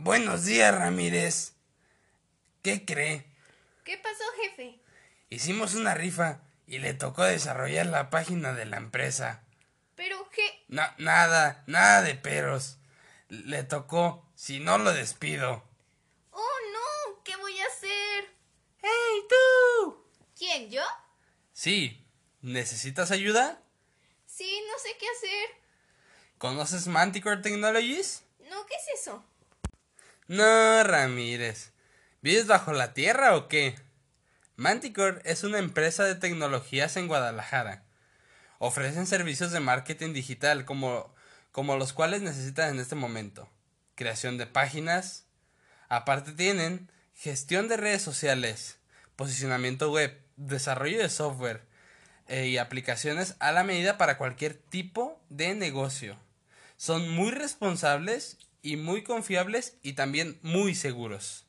Buenos días, Ramírez. ¿Qué cree? ¿Qué pasó, jefe? Hicimos una rifa y le tocó desarrollar la página de la empresa. Pero, ¿qué? Na- nada, nada de peros. Le tocó, si no lo despido. Oh, no, ¿qué voy a hacer? ¡Hey, tú! ¿Quién, yo? Sí, ¿necesitas ayuda? Sí, no sé qué hacer. ¿Conoces Manticore Technologies? No, ¿qué es eso? No, Ramírez. ¿Vives bajo la tierra o qué? Manticore es una empresa de tecnologías en Guadalajara. Ofrecen servicios de marketing digital como, como los cuales necesitas en este momento. Creación de páginas. Aparte tienen gestión de redes sociales, posicionamiento web, desarrollo de software eh, y aplicaciones a la medida para cualquier tipo de negocio. Son muy responsables y muy confiables y también muy seguros.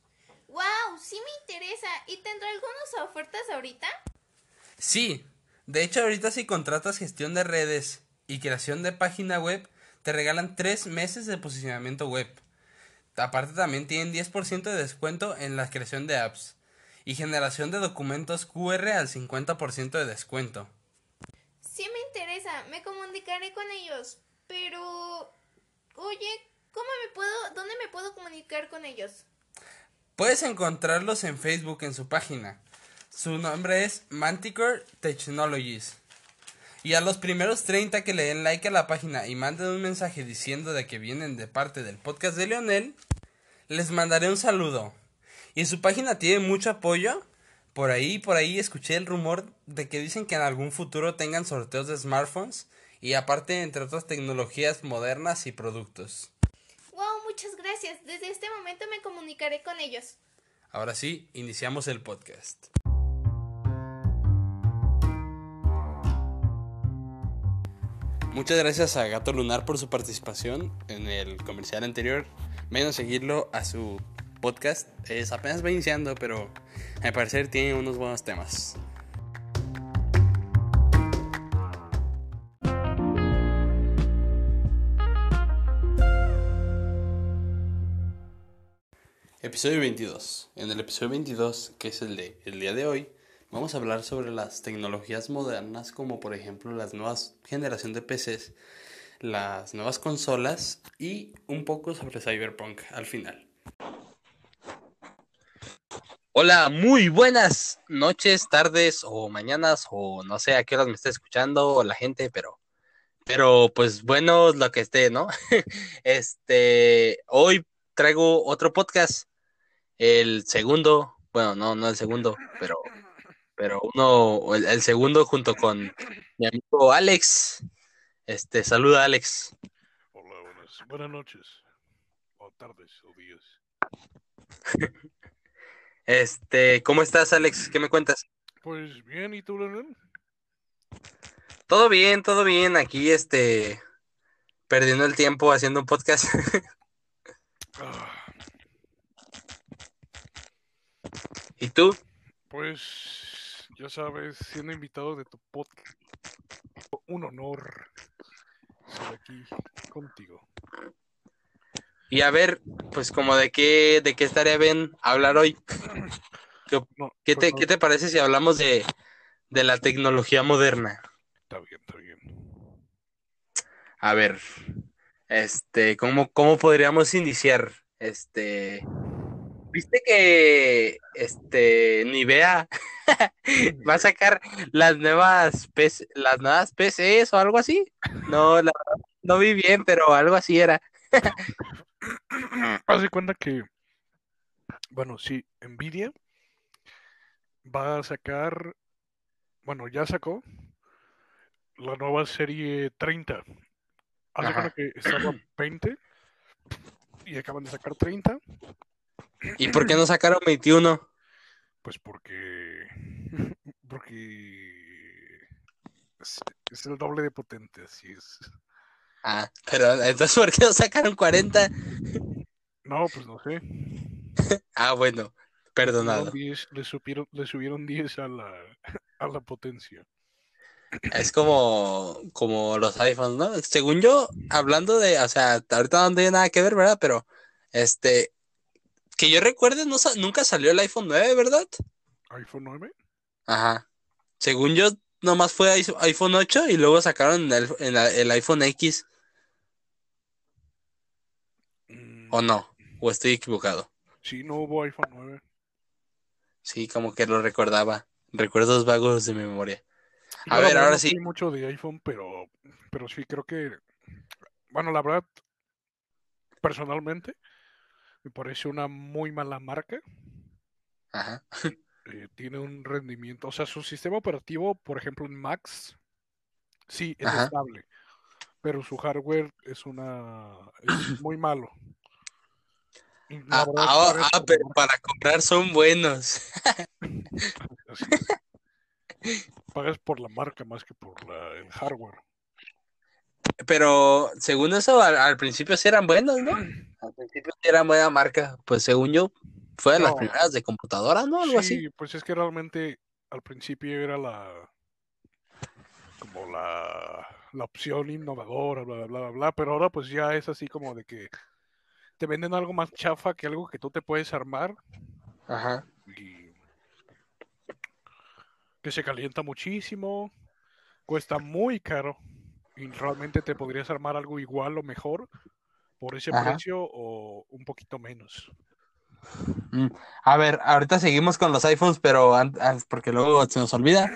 ¡Wow! Sí me interesa. ¿Y tendrá algunas ofertas ahorita? Sí, de hecho ahorita si contratas gestión de redes y creación de página web, te regalan tres meses de posicionamiento web. Aparte también tienen 10% de descuento en la creación de apps y generación de documentos QR al 50% de descuento. Sí me interesa. Me comunicaré con ellos. Pero... Oye, ¿cómo me puedo... ¿Dónde me puedo comunicar con ellos? Puedes encontrarlos en Facebook en su página. Su nombre es Manticore Technologies. Y a los primeros 30 que le den like a la página y manden un mensaje diciendo de que vienen de parte del podcast de Leonel, les mandaré un saludo. Y su página tiene mucho apoyo. Por ahí, por ahí escuché el rumor de que dicen que en algún futuro tengan sorteos de smartphones y aparte entre otras tecnologías modernas y productos. Muchas gracias. Desde este momento me comunicaré con ellos. Ahora sí, iniciamos el podcast. Muchas gracias a Gato Lunar por su participación en el comercial anterior. Vayan a seguirlo a su podcast. Es apenas va iniciando, pero a mi parecer tiene unos buenos temas. Episodio 22. En el episodio 22, que es el de el día de hoy, vamos a hablar sobre las tecnologías modernas como por ejemplo las nuevas generación de PCs, las nuevas consolas y un poco sobre Cyberpunk al final. Hola, muy buenas noches, tardes o mañanas o no sé a qué horas me está escuchando la gente, pero pero pues bueno, lo que esté, ¿no? este, hoy traigo otro podcast el segundo, bueno, no, no el segundo, pero, pero uno, el, el segundo junto con mi amigo Alex. Este, saluda Alex. Hola, buenas, buenas noches, o tardes, o días. Este, ¿cómo estás, Alex? ¿Qué me cuentas? Pues bien, ¿y tú, Leonel? Todo bien, todo bien. Aquí, este, perdiendo el tiempo haciendo un podcast. Ah, ¿Y tú? pues, ya sabes, siendo invitado de tu podcast, un honor estar aquí contigo. Y a ver, pues como de qué, de qué estaría bien hablar hoy. ¿Qué, No, qué pues te, no, qué te parece si hablamos de, de la tecnología moderna? Está bien, está bien. A ver, este, ¿cómo, cómo podríamos iniciar? Este, ¿viste que este Nivea va a sacar las nuevas PC, las nuevas PCs o algo así? No, la no vi bien, pero algo así era. Haz de cuenta que, bueno, sí, Nvidia va a sacar, bueno, ya sacó la nueva serie 30. Haz de cuenta que estaba 20 y acaban de sacar 30. ¿Y por qué no sacaron 21? Pues porque. Porque. Es, es el doble de potente, así es. Ah, pero entonces ¿por qué no sacaron 40? No, pues no sé. Ah, bueno, perdonado. Subieron 10, le, supieron- le subieron 10 a la, a la potencia. Es como, como los iPhones, ¿no? Según yo, hablando de, o sea, ahorita no tiene nada que ver, ¿verdad? Pero, este, que yo recuerde, no, nunca salió el iPhone 9, ¿verdad? iPhone 9. Ajá. Según yo, nomás fue iPhone 8 y luego sacaron el, el- el iPhone X, Mm, ¿o no? ¿O estoy equivocado? Sí, no hubo iPhone 9. Sí, como que lo recordaba. Recuerdos vagos de mi memoria. A ver, ahora no sí. mucho de iPhone, pero, pero sí creo que, bueno, la verdad, personalmente, me parece una muy mala marca. Ajá. eh, tiene un rendimiento, o sea, su sistema operativo, por ejemplo, en Max, sí, es Ajá. estable, pero su hardware es una, es muy malo. Ah, ah, ah, pero para comprar son buenos. Pagas por la marca más que por la- el hardware. Pero según eso, al, al principio sí eran buenos, ¿no? Al principio sí eran buena marca. Pues según yo, fue de las primeras de computadora, ¿no? Algo así. Sí, pues es que realmente al principio era la como la, la opción innovadora, bla, bla, bla, bla, bla, pero ahora pues ya es así como de que te venden algo más chafa que algo que tú te puedes armar Ajá. y que se calienta muchísimo, cuesta muy caro y realmente te podrías armar algo igual o mejor por ese Ajá. precio o un poquito menos. Mm. A ver, ahorita seguimos con los iPhones, pero an- an- porque luego se nos olvida.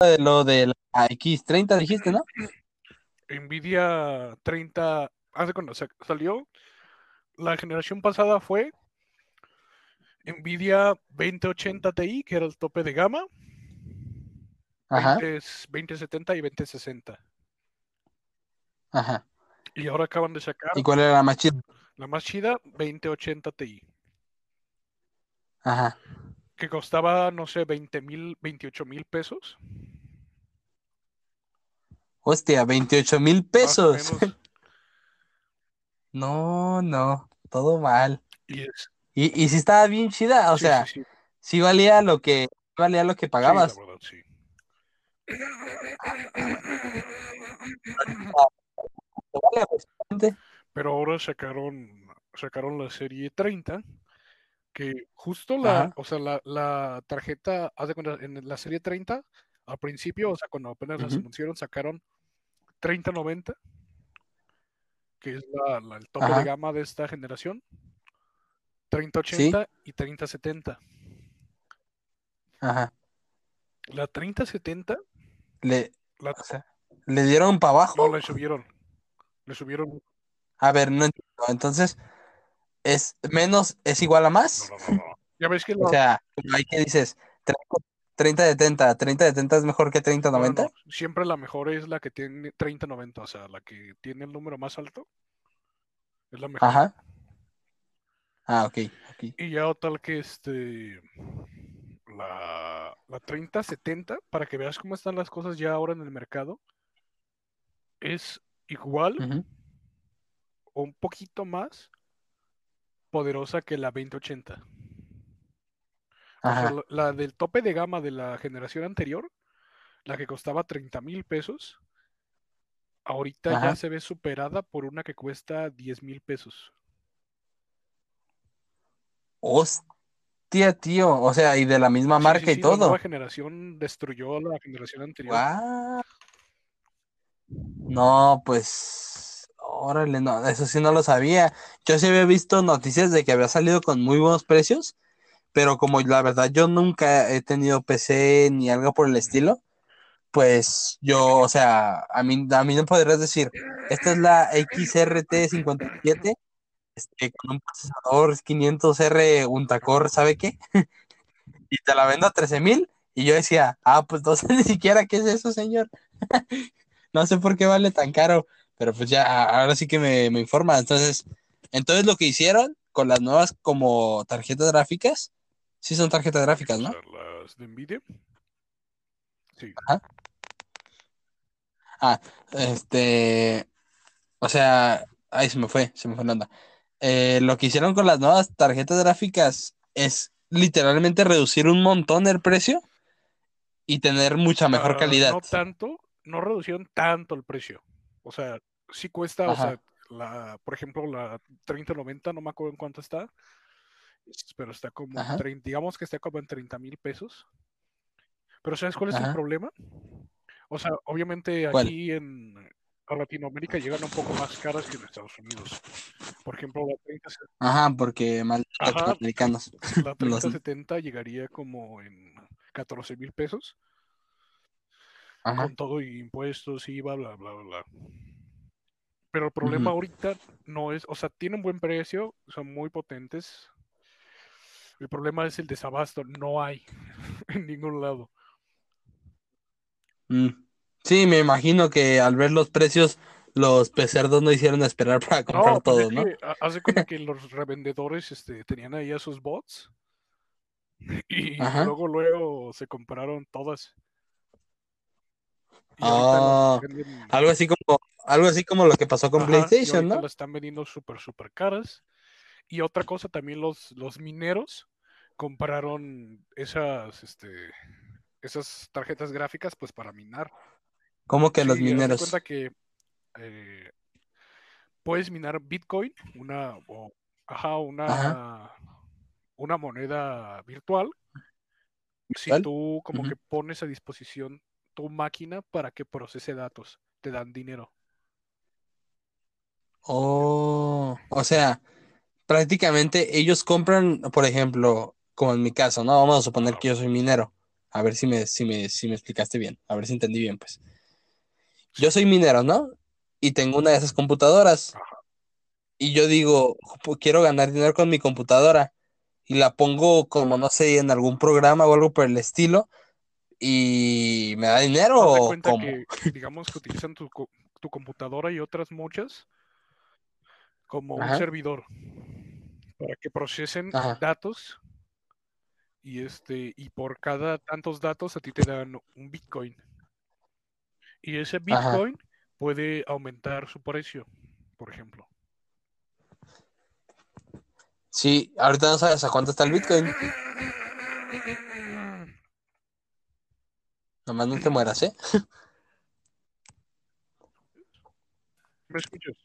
De Lo de la X30 dijiste, ¿no? Nvidia 30, hace cuando sa- salió, la generación pasada fue Nvidia 2080 Ti, que era el tope de gama, Ajá, 20 2070 y 2060. ajá. Y ahora acaban de sacar ¿Y cuál era la más chida? la más chida, 2080 Ti, Ajá. que costaba, no sé, 20 mil, 28 mil pesos. Hostia, 28 mil pesos. No, no, todo mal. Y es, Y, y sí estaba bien chida, o sí, sea, sí, sí, sí valía lo que, valía lo que sí, la pagabas. verdad, sí. Pero ahora sacaron, sacaron la serie 30, que justo la, Ajá. o sea, la, la tarjeta, haz de cuenta, en la serie 30, al principio, o sea, cuando apenas las Ujú. anunciaron, sacaron 3090, que es la, la- el tope Ajá. de gama de esta generación, 3080 y 3070. Ajá. La 3070 Le, la, o sea, le dieron para no abajo. le subieron, le subieron, A ver, no entiendo. Entonces, ¿es menos es igual a no, más? no, no, no. Ya ves que O sea, ahí que dices, 30 de 30, 30 de 30 es mejor que 30 de no, no, 90. no, siempre la mejor es la que tiene 3090, o sea, la que tiene el número más alto, es la mejor. Ajá. Ah, ok, ok. Y ya tal que este la, la 3070, para que veas cómo están las cosas ya ahora en el mercado, es igual o un poquito más poderosa que la 2080. O sea, la, la del tope de gama de la generación anterior, la que costaba 30 mil pesos, ahorita ya se ve superada por una que cuesta 10 mil pesos. Hostia, tío. O sea, y de la misma Sí, marca sí, y sí, la nueva todo. generación destruyó a la generación anterior. Guau. No, pues, órale, no, eso sí no lo sabía. Yo sí había visto noticias de que había salido con muy buenos precios, pero como la verdad yo nunca he tenido PC ni algo por el estilo, pues yo, o sea, a mí, a mí no podrías decir, esta es la XRT57, este, con un procesador 500R Untacore, ¿sabe qué? Y te la vendo a 13 mil, y yo decía, ah, pues no sé ni siquiera qué es eso, señor. No sé por qué vale tan caro, pero pues ya, ahora sí que me, me informa. Entonces, entonces lo que hicieron con las nuevas como tarjetas gráficas, sí son tarjetas gráficas, ¿no? las de Nvidia. Sí. Ah, este, o sea, ahí se me fue, se me fue la onda. Eh, lo que hicieron con las nuevas tarjetas gráficas es literalmente reducir un montón el precio y tener mucha mejor Ah, calidad. No tanto, no reducieron tanto el precio. O sea, sí cuesta, o sea, la, por ejemplo, la 3090, no me acuerdo en cuánto está, pero está como, Ajá. 30, digamos que está como en 30 mil pesos. Pero ¿sabes cuál es el problema? O sea, obviamente ¿Cuál? aquí en a Latinoamérica llegan un poco más caras que en Estados Unidos. Por ejemplo, la 30, Ajá, porque latinoamericanos. la Los- 3070 llegaría como en 14 mil pesos. Ajá. con todo y impuestos, IVA, bla, bla, bla, bla. Pero el problema ahorita no es, o sea, tienen buen precio, son muy potentes. El problema es el desabasto, no hay en ningún lado. Mm. Sí, me imagino que al ver los precios, los pecerdos no hicieron esperar para comprar No, pues todo, ¿no? que ha- haz de cuenta que los revendedores este, tenían ahí a sus bots y Ajá. luego, luego se compraron todas. Venden- Algo así como, algo así como lo que pasó con Ajá, PlayStation, ¿no? están vendiendo súper, súper caras. Y otra cosa, también los, los mineros compraron esas, este, esas tarjetas gráficas pues para minar. Como que los Sí, mineros. cuenta que eh, puedes minar Bitcoin, una, o, ajá, una, Ajá. una moneda virtual, si tú como que pones a disposición tu máquina para que procese datos, te dan dinero. Oh, o sea, prácticamente ellos compran, por ejemplo, como en mi caso, ¿no? Vamos a suponer que yo soy minero. A ver si me, si me, si me explicaste bien, a ver si entendí bien, pues. Yo soy minero, ¿no? Y tengo una de esas computadoras. Y yo digo, "Pu- quiero ganar dinero con mi computadora. Y la pongo como, no sé, en algún programa o algo por el estilo. Y me da dinero de o cuenta cómo. que, digamos que utilizan tu, tu computadora y otras muchas como un servidor para que procesen Ajá. datos y este y por cada tantos datos a ti te dan un Bitcoin. Y ese Ajá. Bitcoin puede aumentar su precio, por ejemplo. Sí, ahorita no sabes a cuánto está el Bitcoin. Nomás no te mueras, ¿eh? ¿Me escuchas?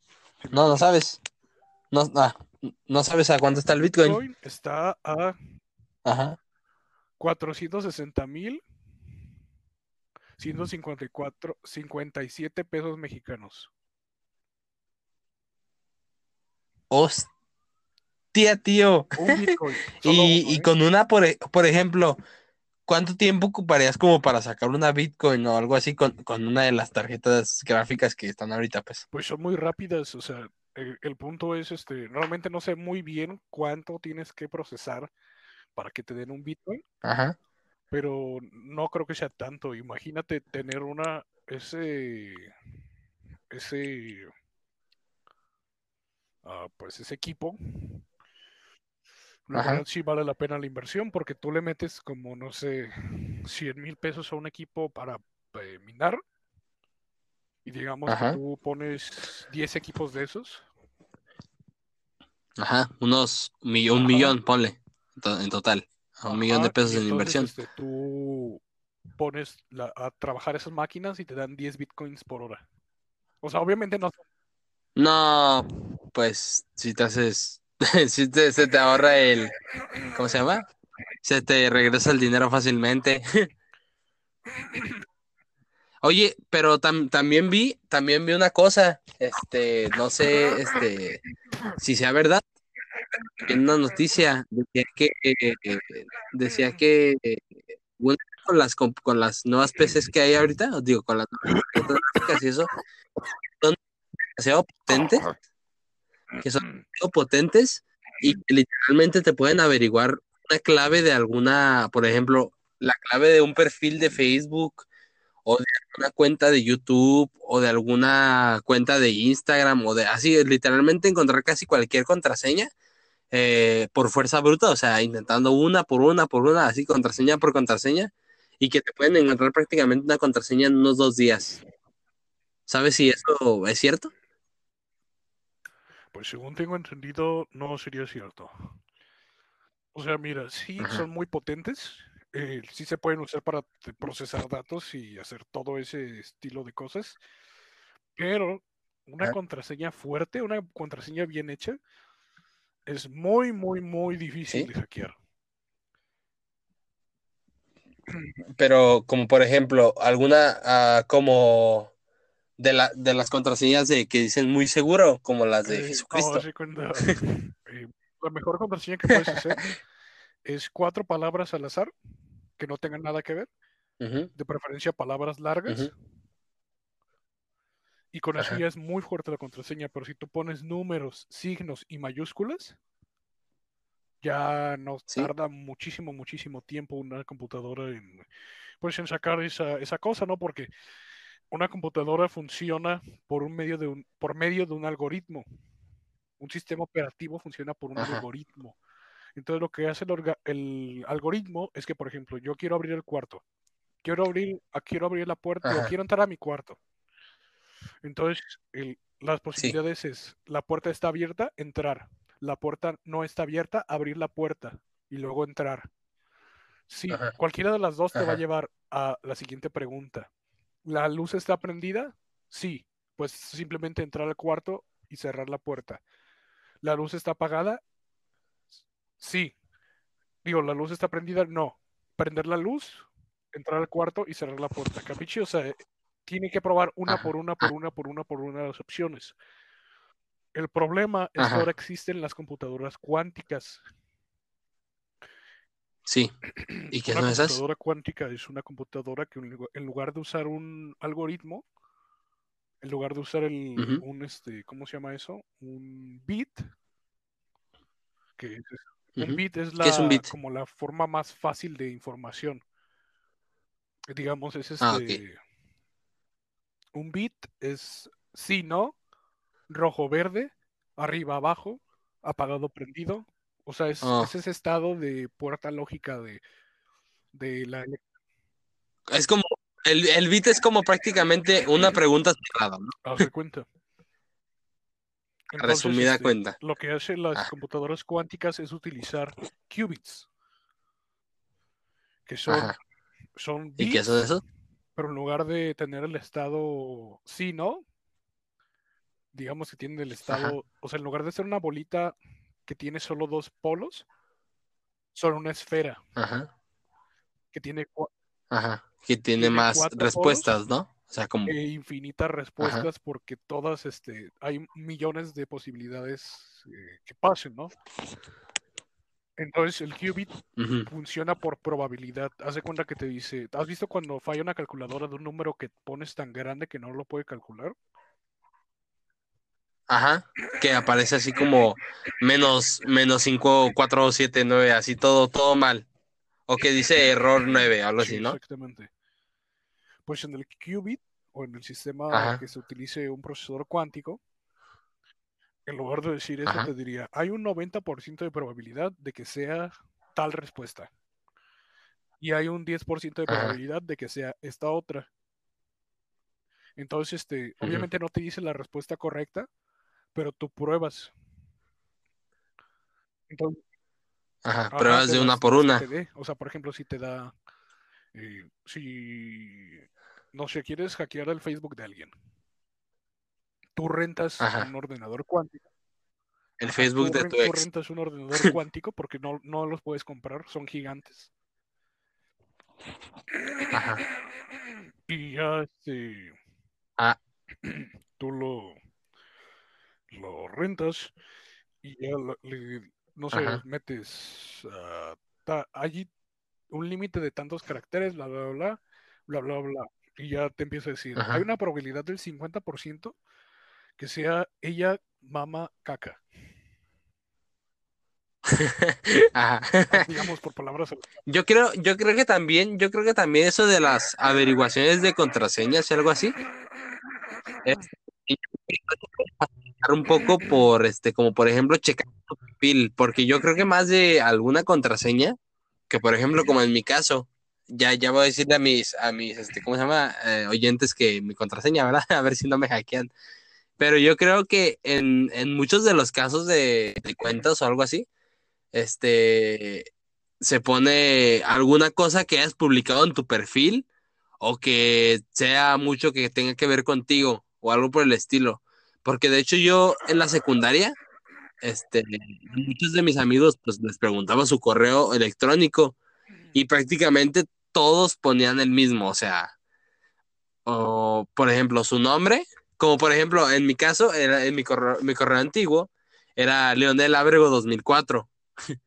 ¿Sí me No, no sabes. No, ah, no sabes a cuánto está el Bitcoin. Bitcoin está a Ajá. 460 mil 154 57 pesos mexicanos. Hostia, tío. Un Bitcoin. Y, uno, y ¿eh? con una, por, por ejemplo, ¿cuánto tiempo ocuparías como para sacar una Bitcoin o algo así con, con una de las tarjetas gráficas que están ahorita, pues? Pues son muy rápidas, o sea, el, el punto es, este, realmente no sé muy bien cuánto tienes que procesar para que te den un Bitcoin, Ajá. Pero no creo que sea tanto. Imagínate tener una, ese, ese, ah, pues ese equipo. La sí vale la pena la inversión porque tú le metes como, no sé, 100 mil pesos a un equipo para eh, minar. Y digamos que Ajá. tú pones 10 equipos de esos. Ajá. Unos un Ajá. millón, ponle, en total. A un millón de pesos en entonces, inversión. este, tú pones la- a trabajar esas máquinas y te dan 10 bitcoins por hora. O sea, obviamente no. No, pues si te haces, si te, se te ahorra el, ¿cómo se llama? Se te regresa el dinero fácilmente. Oye, pero tam- también vi, también vi una cosa, este, no sé, este, si sea verdad, en una noticia decía que, eh, decía que eh, una- con las comp- con las nuevas PCs que hay ahorita, os digo, con las nuevas gráficas y eso, son demasiado potentes, que son demasiado potentes y que literalmente te pueden averiguar una clave de alguna, por ejemplo, la clave de un perfil de Facebook o de alguna cuenta de YouTube o de alguna cuenta de Instagram o de así, literalmente encontrar casi cualquier contraseña eh, por fuerza bruta, o sea, intentando una por una por una, así contraseña por contraseña y que te pueden encontrar prácticamente una contraseña en unos dos días. ¿Sabes si eso es cierto? Pues según tengo entendido, no sería cierto. O sea, mira, sí Ajá. son muy potentes. eh, sí se pueden usar para procesar datos y hacer todo ese estilo de cosas. Pero una Ajá. contraseña fuerte, una contraseña bien hecha, es muy, muy, muy difícil Sí. de hackear. Pero como por ejemplo, alguna ah, como de la, de las contraseñas de que dicen muy seguro, como las de Eh, no, Jesucristo. cuenta, eh, la mejor contraseña que puedes hacer es cuatro palabras al azar que no tengan nada que ver, de preferencia palabras largas. Y con eso ya es muy fuerte la contraseña, pero si tú pones números, signos y mayúsculas, ya nos Sí. tarda muchísimo, muchísimo tiempo una computadora en, pues, en sacar esa, esa cosa, ¿no? Porque una computadora funciona por un medio de un, por medio de un algoritmo. Un sistema operativo funciona por un Ajá. algoritmo. Entonces lo que hace el, orga- el algoritmo es que, por ejemplo, yo quiero abrir el cuarto, quiero abrir, ah, quiero abrir la puerta, o quiero entrar a mi cuarto. Entonces, el- las posibilidades es, la puerta está abierta, entrar. La puerta no está abierta, abrir la puerta y luego entrar. Sí, Ajá. cualquiera de las dos te va a llevar a la siguiente pregunta. ¿La luz está prendida? Sí, pues simplemente entrar al cuarto y cerrar la puerta. ¿La luz está apagada? Sí. Digo, ¿la luz está prendida? No. Prender la luz, entrar al cuarto y cerrar la puerta. ¿Capichi? O sea, tiene que probar una Ajá. por una, por una, por una, por una de las opciones. El problema es que ahora existen las computadoras cuánticas. Sí. ¿Y qué Una son esas? computadora cuántica es una computadora que en lugar- de usar un algoritmo, en lugar de usar el, un este, ¿cómo se llama eso? Un bit, que es, un bit es ¿Qué es un la bit? como la forma más fácil de información. Digamos, es este Ah, ok. Un bit es sí, no, rojo, verde, arriba, abajo, apagado, prendido. O sea, es, Oh. es ese estado de puerta lógica de, de la Es como, el, el bit es como prácticamente una pregunta cerrada, ¿no? Haz cuenta. Entonces, Resumida este, cuenta. Lo que hacen las Ah. computadoras cuánticas es utilizar qubits, que son, son ¿Y qué son eso? Pero en lugar de tener el estado sí, no, digamos que tienen el estado, o sea, en lugar de ser una bolita que tiene solo dos polos, son una esfera Ajá. que tiene Ajá. Que tiene Tiene más respuestas, ¿no? O sea, como. e infinitas respuestas porque todas, este, hay millones de posibilidades eh, que pasen, ¿no? Entonces el qubit funciona por probabilidad. Haz de cuenta que te dice, ¿has visto cuando falla una calculadora de un número que pones tan grande que no lo puede calcular? Ajá. Que aparece así como menos, menos 5, 4, 7, 9, así todo, todo mal. O que dice error 9, algo Sí, así, ¿no? exactamente. Pues en el qubit o en el sistema Ajá. que se utilice un procesador cuántico, en lugar de decir eso, Ajá. te diría, hay un 90% de probabilidad de que sea tal respuesta. Y hay un 10% de Ajá. probabilidad de que sea esta otra. Entonces, este, obviamente no te dice la respuesta correcta, pero tú pruebas. Entonces, Ajá. Pruebas de una por una. O sea, por ejemplo, si te da, eh, si, no sé, quieres hackear el Facebook de alguien, tú rentas Ajá. un ordenador cuántico. El Ajá, Facebook tú de tu tú ex. rentas un ordenador cuántico porque no, no los puedes comprar, son gigantes. Ajá. Y ya, este, Ah. tú lo, lo rentas y ya le- no sé, Ajá. metes, ta- allí un límite de tantos caracteres, bla, bla, bla, bla, bla, bla, y ya te empieza a decir, Ajá. hay una probabilidad del 50% que sea ella mama caca, Ajá. Digamos por palabras. Yo creo, yo creo que también, yo creo que también eso de las averiguaciones de contraseñas y algo así, es un poco por este, como por ejemplo, checar tu perfil, porque yo creo que más de alguna contraseña, que por ejemplo, como en mi caso, ya, ya voy a decirle a mis, a mis, este, ¿cómo se llama? Eh, oyentes que mi contraseña, ¿verdad? A ver si no me hackean. Pero yo creo que en, en muchos de los casos de, cuentas o algo así, este, se pone alguna cosa que hayas publicado en tu perfil o que sea mucho que tenga que ver contigo o algo por el estilo. Porque de hecho yo en la secundaria, este, muchos de mis amigos pues les preguntaba su correo electrónico y prácticamente todos ponían el mismo, o sea, o por ejemplo su nombre, como por ejemplo en mi caso, era, en mi correo, mi correo antiguo era Leonel Ábrego 2004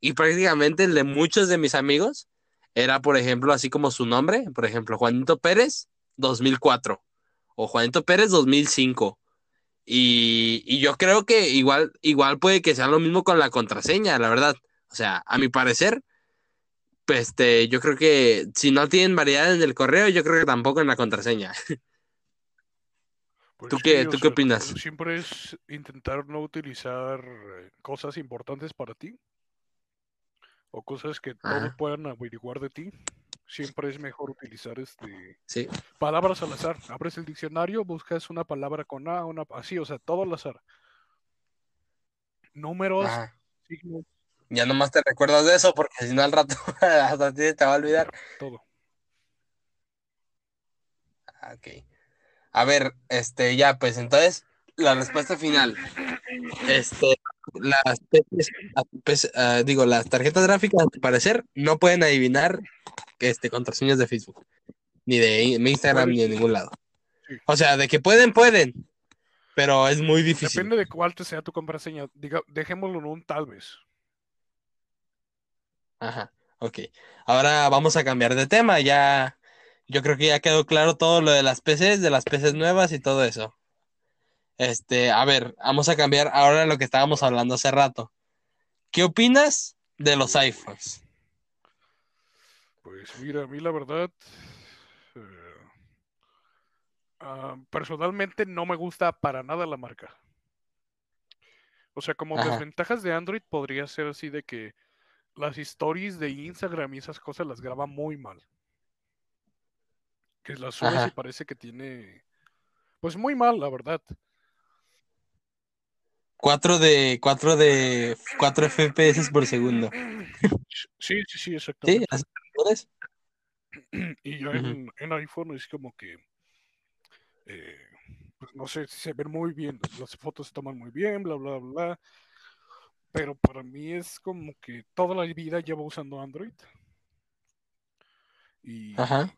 y prácticamente el de muchos de mis amigos era por ejemplo así como su nombre, por ejemplo Juanito Pérez 2004 o Juanito Pérez 2005. Y, y, yo creo que igual, igual puede que sea lo mismo con la contraseña, la verdad. O sea, a mi parecer, pues este, yo creo que si no tienen variedad en el correo, yo creo que tampoco en la contraseña. Pues ¿Tú qué, tú qué sea, opinas? Siempre es intentar no utilizar eh, cosas importantes para ti o cosas que todos Ajá. puedan averiguar de ti. Siempre es mejor utilizar este Sí. palabras al azar. Abres el diccionario, buscas una palabra con A, una así, o sea, todo al azar. Números, Ajá. signos, Ya nomás te recuerdas de eso porque si no al rato hasta ti te va a olvidar. todo. Ah, Ok. A ver, este, ya, pues entonces, la respuesta final. Este, las PCs, a tu PC, ah, digo, las tarjetas gráficas, a tu parecer, no pueden adivinar este, contraseñas de Facebook, ni de Instagram, ni de ningún lado. O sea, de que pueden, pueden, pero es muy difícil. Depende de cuál te sea tu contraseña. Diga, dejémoslo en un tal vez. Ajá, ok. Ahora vamos a cambiar de tema. Ya, yo creo que ya quedó claro todo lo de las PCs, de las PCs nuevas y todo eso. Este, a ver, vamos a cambiar ahora lo que estábamos hablando hace rato. ¿Qué opinas de los iPhones? Pues mira, a mí la verdad, eh, ah, personalmente no me gusta para nada la marca. O sea, como Ajá. desventajas de Android podría ser así de que las stories de Instagram y esas cosas las graba muy mal. Que las subes y parece que tiene, pues muy mal, la verdad. 4 de 4 de 4 FPS por segundo. Sí, sí, sí, ¿Sí? exactamente. ¿Las mejores? Y en, en iPhone es como que, eh, pues no sé, se ven muy bien, las fotos se toman muy bien, bla, bla, bla. Pero para mí es como que toda la vida llevo usando Android. Y Ajá.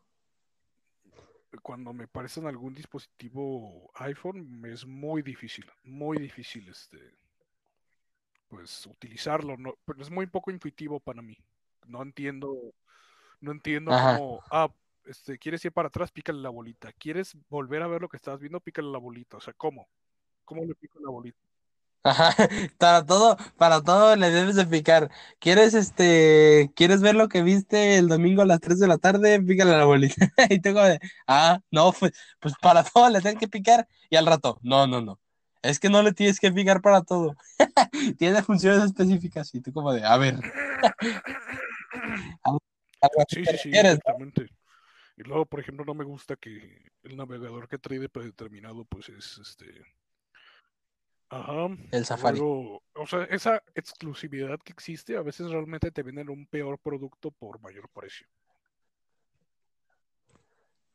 Cuando me parecen algún dispositivo iPhone, me es muy difícil, muy difícil este, pues utilizarlo. No, pero es muy poco intuitivo para mí. No entiendo, no entiendo Ajá. cómo, ah, este, quieres ir para atrás, pícale la bolita. ¿Quieres volver a ver lo que estás viendo? Pícale la bolita. O sea, ¿cómo? ¿Cómo le pico la bolita? Ajá, para todo, para todo le debes de picar. ¿Quieres este, quieres ver lo que viste el domingo a las 3 de la tarde? Pícale a la bolita. Y como de, ah, no, pues, pues para todo le tienes que picar. Y al rato, no, no, no. Es que no le tienes que picar para todo. Tiene funciones específicas. Y tú como de, a ver. Algo algo así Sí, sí, sí, exactamente. Y luego, por ejemplo, no me gusta que el navegador que trae de predeterminado, pues es este. Ajá. El Safari. Luego, o sea, esa exclusividad que existe, a veces realmente te venden un peor producto por mayor precio.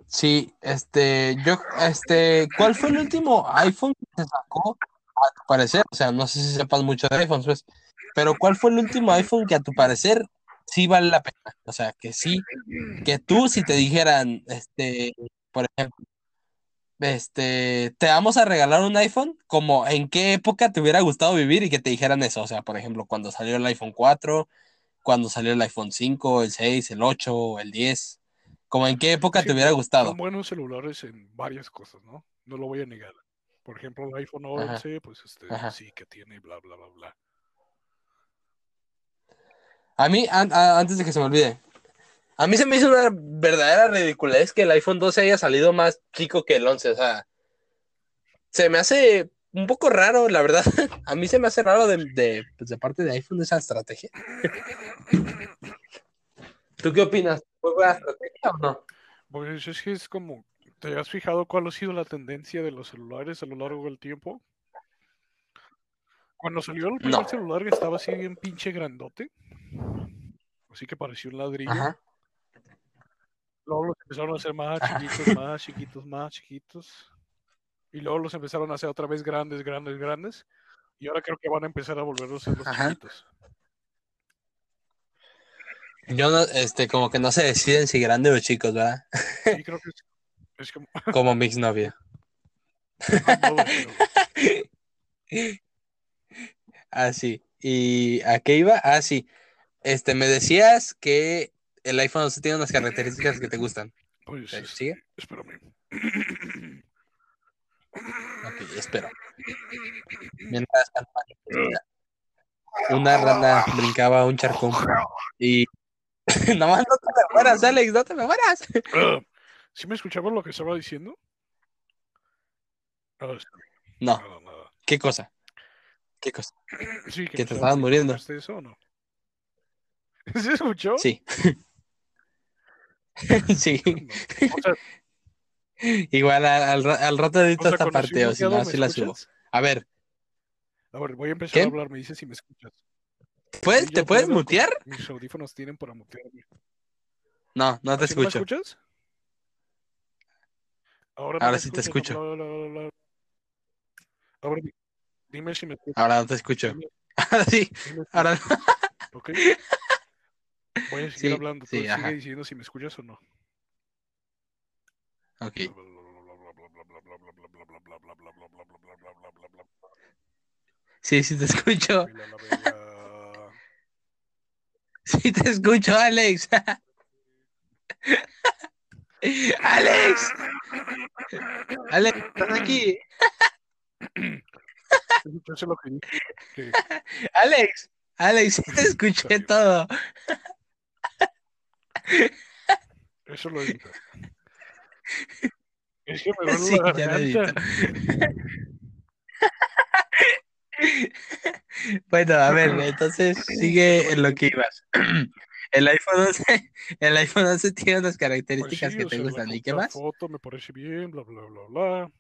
Sí, este, yo, este, ¿cuál fue el último iPhone que se sacó? A tu parecer, o sea, no sé si sepas mucho de iPhones, pues, pero ¿cuál fue el último iPhone que a tu parecer sí vale la pena? O sea, que sí, que tú si te dijeran, este, por ejemplo, este, te vamos a regalar un iPhone, como en qué época te hubiera gustado vivir y que te dijeran eso, o sea, por ejemplo, cuando salió el iPhone 4, cuando salió el iPhone 5, el 6, el 8, el 10, como en qué época Sí, te hubiera son gustado. buenos celulares en varias cosas, ¿no? No lo voy a negar. Por ejemplo, el iPhone Ajá. 11, pues este, Ajá. sí que tiene bla, bla, bla, bla. A mí, an- antes de que se me olvide, a mí se me hizo una verdadera ridiculez que el iPhone 12 haya salido más chico que el 11. O sea, se me hace un poco raro, la verdad. A mí se me hace raro de, de, pues, de parte de iPhone esa estrategia. ¿Tú qué opinas? ¿Fue buena estrategia o no? Pues es que es como, ¿te has fijado cuál ha sido la tendencia de los celulares a lo largo del tiempo? Cuando salió el primer No. celular que estaba así bien pinche grandote, así que parecía un ladrillo. Ajá. Luego los empezaron a hacer más chiquitos, más chiquitos, más chiquitos. Y luego los empezaron a hacer otra vez grandes, grandes, grandes. Y ahora creo que van a empezar a volverlos a hacer los Ajá. chiquitos. Yo no, este, como que no se deciden si grandes o chicos, ¿verdad? Sí, creo que es, es como... Como mi exnovia. no, pero- Así. Ah, ¿Y a qué iba? Ah, sí. Este, me decías que el iPhone 11 tiene unas características que te gustan. Pues, ¿Sigue? espérame. Ok, espero. Mientras una rana brincaba un charcón y nomás no te me mueras, Alex, no te me mueras. Ah, ¿Sí me escuchaban lo que estaba diciendo? Ah, No, nada, nada. ¿qué cosa? ¿Qué cosa? Sí, Que te estaba estabas muriendo. ¿Escuchaste eso o no? ¿Se escuchó? Sí. sí. No. O sea, Igual al, al ra- al rato edito o sea, esta parte, o si no, ¿me sí la subo. A ver, A ver, voy a empezar ¿Qué? a hablar, me dices si me escuchas. ¿puedes, ¿te puedes mutear? Mis audífonos tienen para mutearme. No, no te ¿Así no me escucho. escuchas? Ahora, Ahora me sí te escucho. bla, bla, bla, bla, bla. Ahora di- dime si me escuchas. Ahora no te escucho. Ahora sí, ahora ¿ok? Voy a seguir Sí, hablando. sí, sigue diciendo si me escuchas o no. Ok. Sí, sí te escucho. Sí te escucho, Alex. Alex. Alex, ¿estás aquí? Alex. Alex, sí te escuché todo. Eso lo edita. Es que me duele Sí, la ya lo edito. garganta. Bueno, a ver, entonces sigue en lo que ibas. El iPhone 11, el iPhone 11 tiene unas Pues características sí, que te sea, la gustan. ¿Y qué la más? foto me parece bien, bla, bla, bla, bla.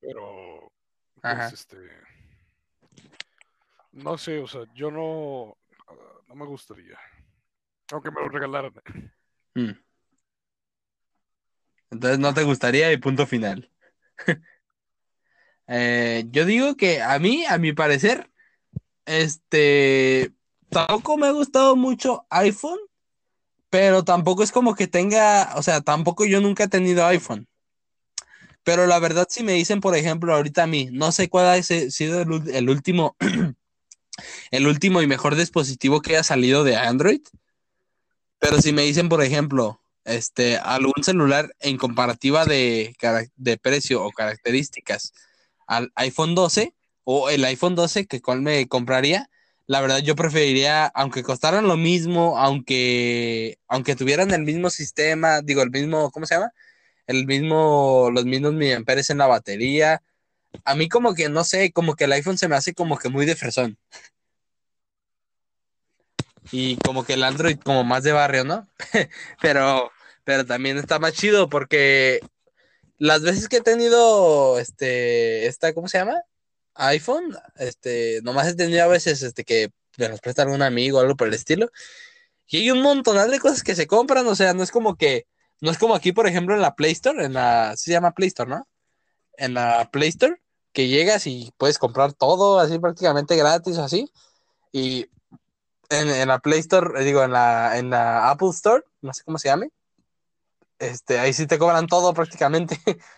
Pero, Ajá. pues, este... No sé, o sea, yo no... No me gustaría. Aunque me lo regalaran. Mm. Entonces no te gustaría y punto final. Eh, yo digo que a mí, a mi parecer, este, tampoco me ha gustado mucho iPhone, pero tampoco es como que tenga, o sea, tampoco yo nunca he tenido iPhone. Pero la verdad, si me dicen, por ejemplo, ahorita a mí, no sé cuál ha sido el, el último, el último y mejor dispositivo que haya salido de Android, pero si me dicen, por ejemplo, este, algún celular en comparativa de, de precio o características al iPhone 12 o el iPhone 12, que cuál me compraría, la verdad yo preferiría, aunque costaran lo mismo, aunque, aunque tuvieran el mismo sistema, digo, el mismo, ¿cómo se llama? El mismo, los mismos miliamperes en la batería. A mí como que, no sé, como que el iPhone se me hace como que muy de fresón. Y como que el Android como más de barrio, ¿no? pero, pero también está más chido porque las veces que he tenido este, esta, ¿cómo se llama? iPhone, este, nomás he tenido a veces este que me los presta algún amigo algo por el estilo. Y hay un montonal de cosas que se compran, o sea, no es como que, no es como aquí, por ejemplo, en la Play Store, en la, se llama Play Store, ¿no? En la Play Store, que llegas y puedes comprar todo así prácticamente gratis o así. Y en, la Play Store, eh, digo, en la, en la Apple Store, no sé cómo se llame, este, ahí sí te cobran todo prácticamente.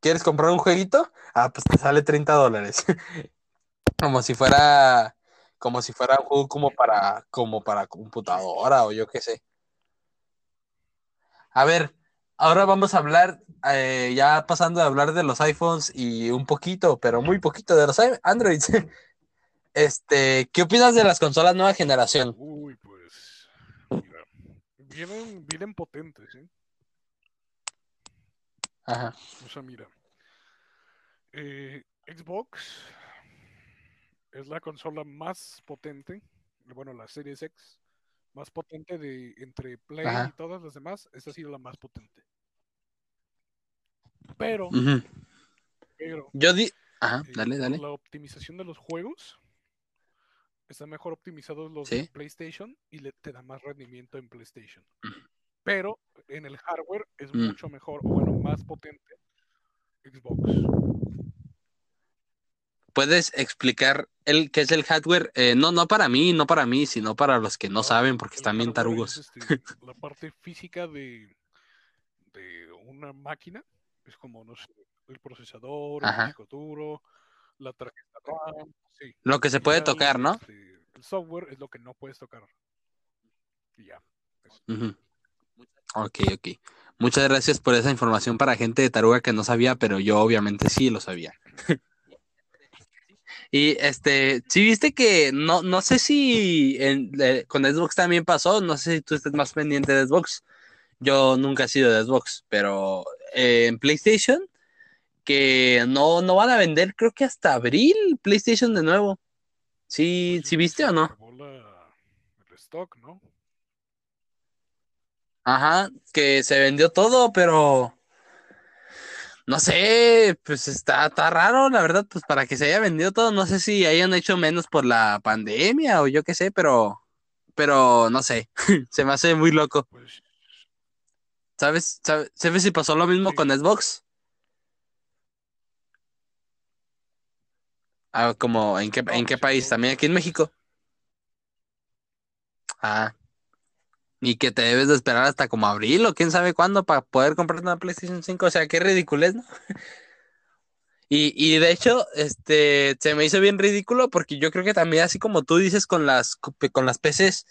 ¿Quieres comprar un jueguito? Ah, pues te sale 30 dólares. Como si fuera, como si fuera un juego como para, como para computadora o yo qué sé. A ver, ahora vamos a hablar, eh, ya pasando de hablar de los iPhones y un poquito, pero muy poquito de los Androids. Este, ¿qué opinas de las consolas nueva generación? Uy, pues... Mira, vienen, vienen potentes, ¿eh? Ajá. O sea, mira. eh, Xbox es la consola más potente. Bueno, la Series X. Más potente de entre Play Ajá. y todas las demás. Esta ha sido la más potente. Pero, pero. Yo di, ajá, eh, dale, dale. La optimización de los juegos. Están mejor optimizados los Sí. de PlayStation y le, te da más rendimiento en PlayStation. Pero en el hardware es Mm. mucho mejor, o bueno, más potente Xbox. ¿Puedes explicar el qué es el hardware? Eh, no, no para mí, no para mí, sino para los que no No, saben porque están bien tarugos. es, este, la parte física de, de una máquina. Es como, no sé, el procesador, Ajá. el disco duro, la tarjeta RAM. Sí. Lo que se puede ya tocar, el, ¿no? este, el software es lo que no puedes tocar. Y ya. Ok, ok. Muchas gracias por esa información para gente de Taruga que no sabía, pero yo obviamente sí lo sabía. y este, sí viste que no, no sé si en- eh, con Xbox también pasó, no sé si tú estés más pendiente de Xbox. Yo nunca he sido de Xbox, pero eh, en PlayStation, que no, no van a vender, creo que hasta abril PlayStation de nuevo. ¿Sí, Pues sí viste o no? la- el stock, ¿no? Ajá, que se vendió todo, pero no sé, pues está, está raro, la verdad, pues para que se haya vendido todo, no sé si hayan hecho menos por la pandemia o yo qué sé, pero, pero no sé, se me hace muy loco. Pues ¿Sabes? ¿Sabes, ¿Sabes si pasó lo mismo Sí. con Xbox? Ah, como, ¿en qué, en qué pues país? ¿También aquí en. México? Ah, y que te debes de esperar hasta como abril o quién sabe cuándo para poder comprarte una PlayStation 5, o sea, qué ridiculez, ¿no? Y, y de hecho, este, se me hizo bien ridículo porque yo creo que también así como tú dices con las, con las PCs,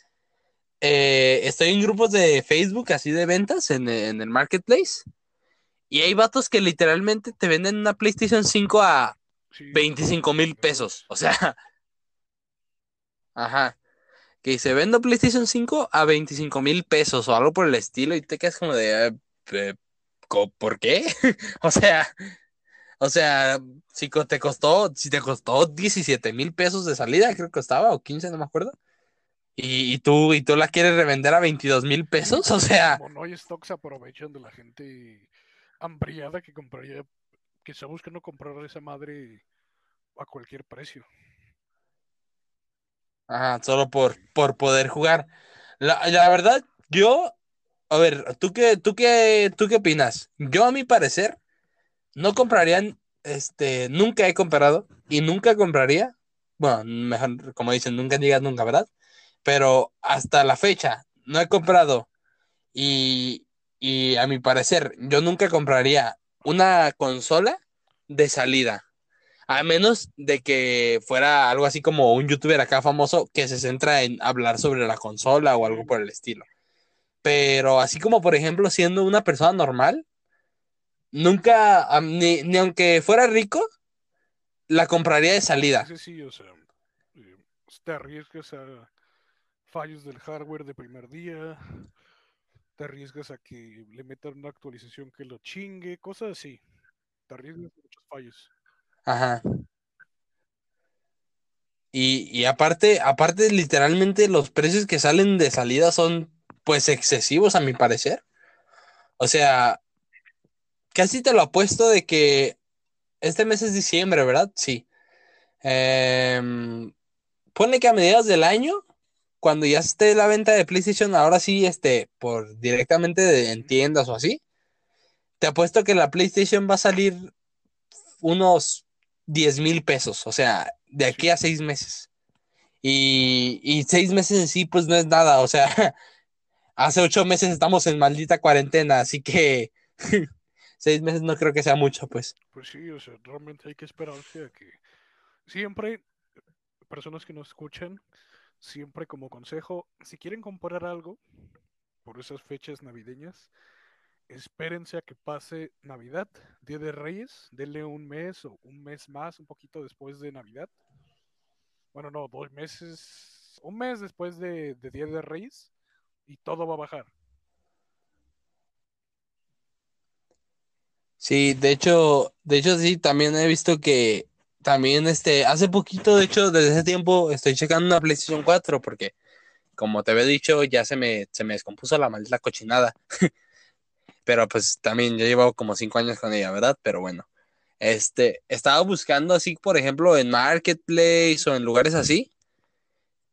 eh, estoy en grupos de Facebook así de ventas en, en el marketplace y hay vatos que literalmente te venden una PlayStation 5 a sí, 25 mil pesos. O sea, ajá. Que se vende PlayStation 5 a 25 mil pesos o algo por el estilo y te quedas como de, eh, eh, ¿por qué? O sea, o sea, si te costó, si te costó 17 mil pesos de salida, creo que costaba, o 15, no me acuerdo. Y, y tú, y tú la quieres revender a 22 mil pesos, o sea, Como no hay stock, se aprovechan de la gente hambriada que compraría, que está buscando comprar esa madre a cualquier precio. ajá, solo por, por poder jugar. La, la verdad, yo, a ver, ¿tú qué, tú qué, tú qué opinas? Yo, a mi parecer, no comprarían, este, nunca he comprado y nunca compraría, bueno, mejor, como dicen, nunca digas nunca, ¿verdad? Pero hasta la fecha, no he comprado y, y a mi parecer, yo nunca compraría una consola de salida. A menos de que fuera algo así como un youtuber acá famoso que se centra en hablar sobre la consola o algo por el estilo. Pero así como, por ejemplo, siendo una persona normal, nunca, ni, ni aunque fuera rico, la compraría de salida. Ese sí, o sea, eh, te arriesgas a fallos del hardware de primer día, te arriesgas a que le metan una actualización que lo chingue, cosas así. Te arriesgas a muchos fallos. Ajá. Y, y aparte, aparte, literalmente los precios que salen de salida son pues excesivos a mi parecer. O sea, casi te lo apuesto de que este mes es diciembre, ¿verdad? Sí. Em, ponle que a mediados del año, cuando ya esté la venta de PlayStation, ahora sí, este, por directamente de, en tiendas o así, te apuesto que la PlayStation va a salir unos 10 mil pesos, o sea, de aquí a seis meses. Y, y seis meses en sí, pues no es nada, o sea, hace ocho meses estamos en maldita cuarentena, así que seis meses no creo que sea mucho, pues. Pues sí, o sea, realmente hay que esperarse a que siempre, personas que nos escuchan, siempre como consejo, si quieren comprar algo por esas fechas navideñas, espérense a que pase Navidad, Día de Reyes, denle un mes o un mes más, un poquito después de Navidad. Bueno, no, dos meses, un mes después de, de Día de Reyes y todo va a bajar. Sí, de hecho, de hecho sí, también he visto que también este, hace poquito, de hecho, desde ese tiempo estoy checando una PlayStation 4 porque, como te había dicho, ya se me, se me descompuso la maldita cochinada. Pero pues también yo llevo como cinco años con ella, ¿verdad? Pero bueno, este, estaba buscando así, por ejemplo, en Marketplace o en lugares así.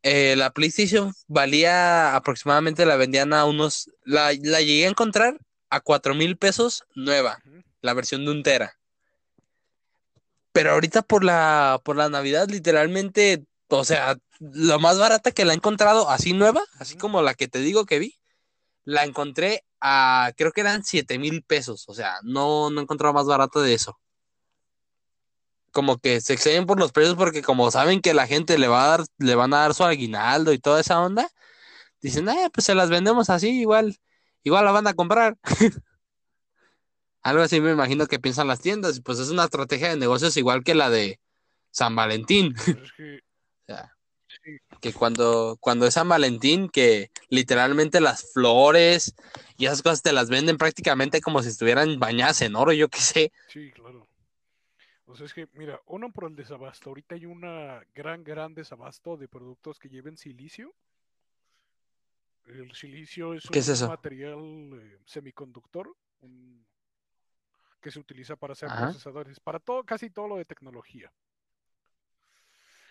eh, la PlayStation valía aproximadamente, la vendían a unos, la, la llegué a encontrar a cuatro mil pesos nueva la versión de un tera. Pero ahorita por la, por la Navidad, literalmente, o sea, lo más barata que la he encontrado, así nueva, así como la que te digo que vi, la encontré a, creo que eran 7 mil pesos. O sea, no, no he encontrado más barato de eso. Como que se exceden por los precios porque como saben que la gente le va a dar, le van a dar su aguinaldo y toda esa onda, dicen, eh, pues se las vendemos así, igual, igual la van a comprar. Algo así me imagino que piensan las tiendas, y pues es una estrategia de negocios igual que la de San Valentín. Pero es que O sea, sí, que cuando, cuando es San Valentín, que literalmente las flores y esas cosas te las venden prácticamente como si estuvieran bañadas en oro, yo qué sé. sí, claro. O sea, es que, mira, uno por el desabasto. Ahorita hay una gran, gran desabasto de productos que lleven silicio. El silicio es ¿Qué es un material eh, semiconductor un- que se utiliza para hacer Ajá. procesadores, para todo, casi todo lo de tecnología.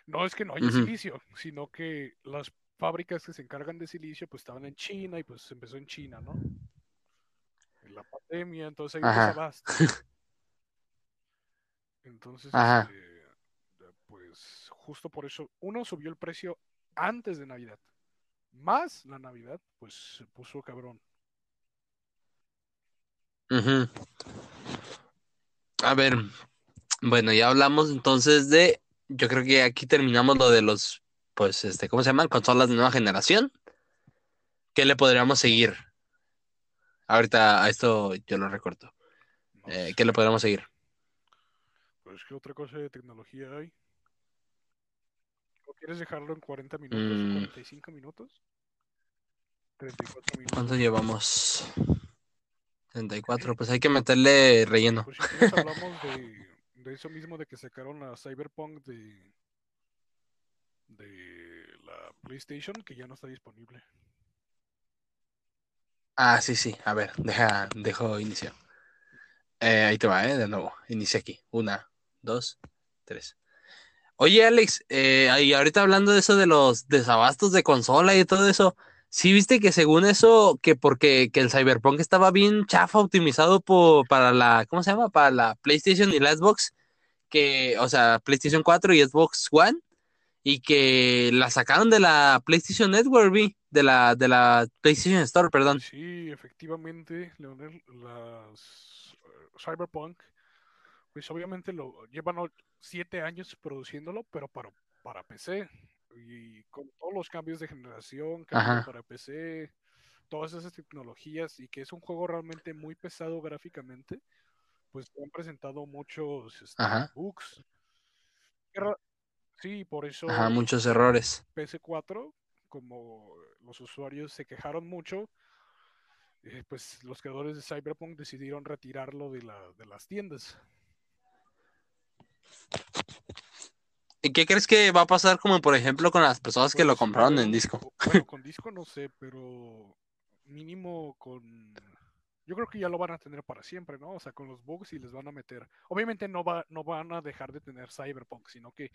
No es que no haya silicio, sino que las fábricas que se encargan de silicio pues estaban en China y pues empezó en China, ¿no? En la pandemia, entonces un Ajá. desabasto. Entonces, este, pues justo por eso, uno subió el precio antes de Navidad. Más la Navidad, pues se puso cabrón. Ujú. A ver, bueno, ya hablamos entonces de, yo creo que aquí terminamos lo de los, pues, este, ¿cómo se llaman? Consolas de nueva generación. ¿Qué le podríamos seguir? Ahorita a esto yo lo recorto. No Eh, ¿qué le podríamos seguir? pues qué otra cosa de tecnología hay. ¿O quieres dejarlo en 40 minutos, Mm. 45 minutos? 34 minutos. ¿Cuánto llevamos? 34, pues hay que meterle relleno. Pues si hablamos de, de eso mismo de que sacaron la Cyberpunk de, de la PlayStation que ya no está disponible. Ah, sí, sí. A ver, deja, dejo inicio. Eh, ahí te va, ¿eh? De nuevo. Inicia aquí. Una, dos, tres. Oye, Alex, eh, ahorita hablando de eso de los desabastos de consola y todo eso, ¿sí viste que según eso, que porque que el Cyberpunk estaba bien chafa optimizado por, para la, ¿cómo se llama? Para la PlayStation y la Xbox, que, o sea, PlayStation 4 y Xbox One, y que la sacaron de la PlayStation Network, vi, de la, de la PlayStation Store, perdón. Sí, efectivamente, Leonel, las eh, Cyberpunk, pues obviamente lo llevan siete años produciéndolo, pero para, para PC. Y con todos los cambios de generación, cambio Ajá. para PC, todas esas tecnologías, y que es un juego realmente muy pesado gráficamente, pues han presentado muchos este, bugs. Sí, por eso Ajá, muchos errores. PS4, como los usuarios se quejaron mucho, eh, pues los creadores de Cyberpunk decidieron retirarlo de, la, de las tiendas. ¿Y qué crees que va a pasar como por ejemplo con las personas que lo Pues, compraron en disco? Bueno, con disco no sé, pero mínimo con... Yo creo que ya lo van a tener para siempre, ¿no? O sea, con los bugs y les van a meter... Obviamente no, va, no van a dejar de tener Cyberpunk, sino que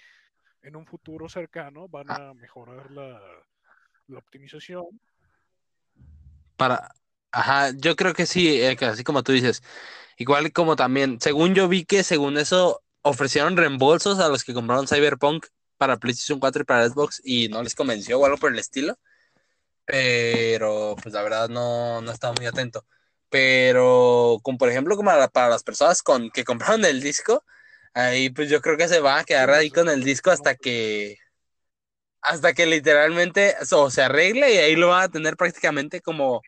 en un futuro cercano van Ah. a mejorar la, la optimización. Para, ajá, yo creo que sí, eh, que así como tú dices. Igual como también, según yo vi que según eso ofrecieron reembolsos a los que compraron Cyberpunk para PlayStation 4 y para Xbox y no les convenció o algo por el estilo. Pero pues la verdad no, no estaba muy atento. Pero como por ejemplo como para, las personas con que compraron el disco, ahí pues yo creo que se van a quedar ahí con el disco hasta que hasta que literalmente o se arregle y ahí lo van a tener prácticamente como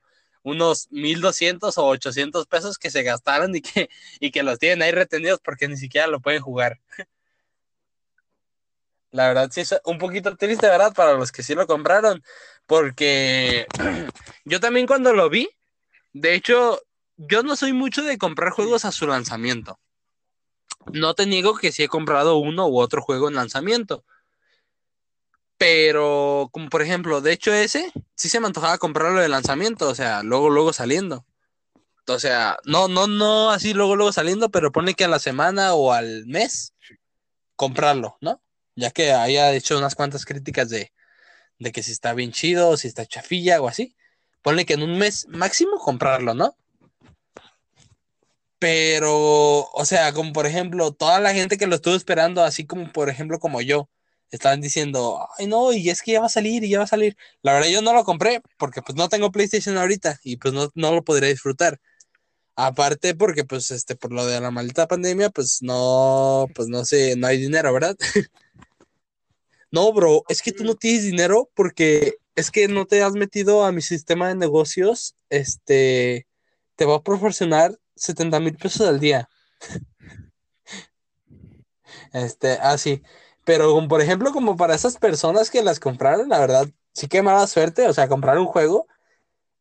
unos 1200 o 800 pesos que se gastaron y que, y que los tienen ahí retenidos porque ni siquiera lo pueden jugar. La verdad sí es un poquito triste, ¿verdad? Para los que sí lo compraron, porque yo también cuando lo vi, de hecho, yo no soy mucho de comprar juegos a su lanzamiento. No te niego que sí he comprado uno u otro juego en lanzamiento. Pero, como por ejemplo, de hecho ese, sí se me antojaba comprarlo de lanzamiento, o sea, luego, luego saliendo. O sea, no, no, no así luego, luego saliendo, pero pone que a la semana o al mes comprarlo, ¿no? Ya que haya hecho unas cuantas críticas de, de que si está bien chido, si está chafilla o así. Ponle que en un mes máximo comprarlo, ¿no? Pero, o sea, como por ejemplo, toda la gente que lo estuvo esperando, así como por ejemplo como yo, estaban diciendo, ay no, y es que ya va a salir y ya va a salir. La verdad yo no lo compré porque pues no tengo PlayStation ahorita y pues no, no lo podría disfrutar. Aparte porque pues este por lo de la maldita pandemia pues no pues no sé, no hay dinero, ¿verdad? no, bro, es que tú no tienes dinero porque es que no te has metido a mi sistema de negocios, este te va a proporcionar 70 mil pesos al día. Este, así. Pero como, por ejemplo, como para esas personas que las compraron, la verdad, sí que mala suerte, o sea, comprar un juego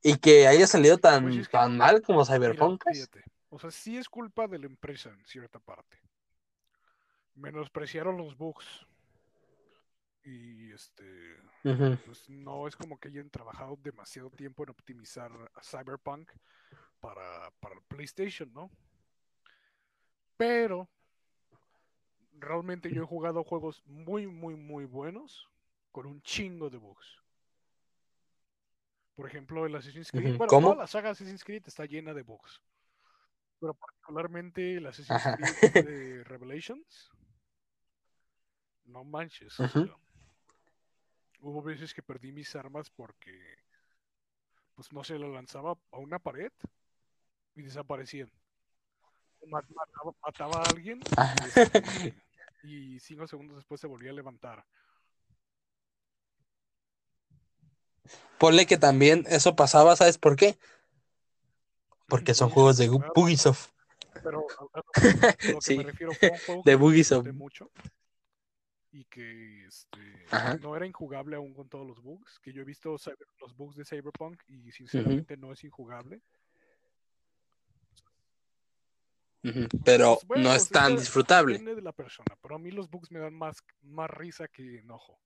y que haya salido tan, Pues es que- tan mal como Cyberpunk. pues. O sea, sí es culpa de la empresa en cierta parte. Menospreciaron los bugs. Y este. Pues no es como que hayan trabajado demasiado tiempo en optimizar a Cyberpunk para, para el PlayStation, ¿no? Pero realmente yo he jugado juegos muy, muy, muy buenos con un chingo de bugs. Por ejemplo, el Assassin's Creed. Bueno, ¿cómo? toda la saga Assassin's Creed está llena de bugs. Pero particularmente el Assassin's Ajá. Creed de Revelations. No manches. hubo veces que perdí mis armas porque, pues no sé, lo lanzaba a una pared y desaparecían. Ma- Mataba, mataba a alguien y, y cinco segundos después se volvía a levantar. Ponle que también eso pasaba, ¿sabes por qué? Porque son juegos de claro, Ubisoft. Pero a, lo que Sí. me refiero fue un juego De Bugisoft. mucho y que este, no era injugable aún con todos los bugs. Que yo he visto los bugs de Cyberpunk y sinceramente no es injugable. Pero Pues, bueno, no es es tan disfrutable. Depende de la persona, pero a mí los bugs me dan más, más risa que enojo.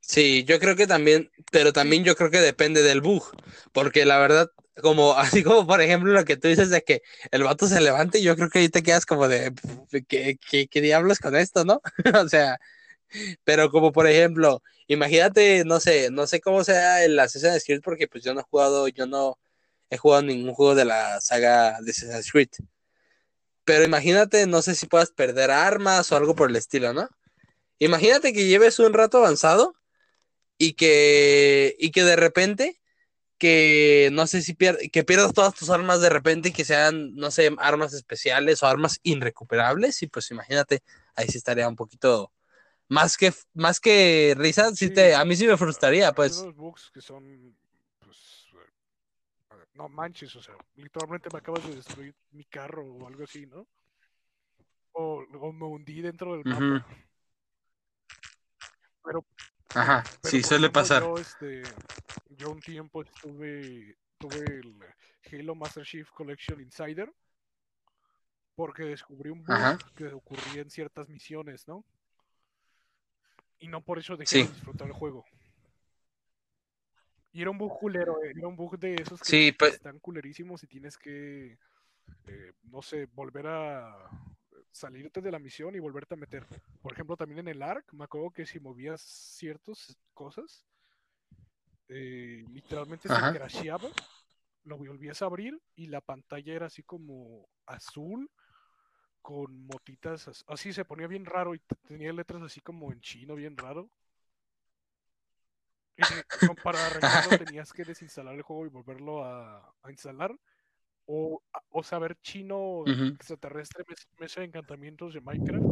Sí, yo creo que también, pero también yo creo que depende del bug, porque la verdad, como así como por ejemplo lo que tú dices de que el vato se levante, yo creo que ahí te quedas como de, "Pf, ¿qué, qué, qué diablos con esto, no? O sea, pero como por ejemplo, imagínate, no sé, no sé cómo sea el Assassin's Creed, porque pues yo no he jugado, yo no he jugado ningún juego de la saga de Assassin's Creed, pero imagínate, no sé si puedas perder armas o algo por el estilo, ¿no? Imagínate que lleves un rato avanzado y que, y que de repente, que no sé si pier- que pierdas todas tus armas de repente y que sean, no sé, armas especiales o armas irrecuperables, y pues imagínate, ahí sí estaría un poquito más que, más que risa, sí Sí, te, a mí sí me frustraría, pues. unos bugs que son, pues, no manches, o sea, literalmente me acabas de destruir mi carro o algo así, ¿no? O, o me hundí dentro del mapa. Pero Ajá, Pero, sí, suele ejemplo, pasar. Yo, este, yo un tiempo estuve, tuve el Halo Master Chief Collection Insider porque descubrí un bug Ajá. que ocurría en ciertas misiones, ¿no? Y no por eso dejé Sí. de disfrutar el juego. Y era un bug culero, eh, era un bug de esos que Sí, pues- están culerísimos y tienes que, eh, no sé, volver a salirte de la misión y volverte a meter. Por ejemplo, también en el ARC, me acuerdo que si movías ciertas cosas, eh, literalmente Ajá. se crasheaba, lo volvías a abrir y la pantalla era así como azul con motitas, as- así se ponía bien raro y tenía letras así como en chino, bien raro. Para arreglarlo tenías que desinstalar el juego y volverlo a, a instalar. O, o saber chino extraterrestre, mes- mesa de encantamientos de Minecraft.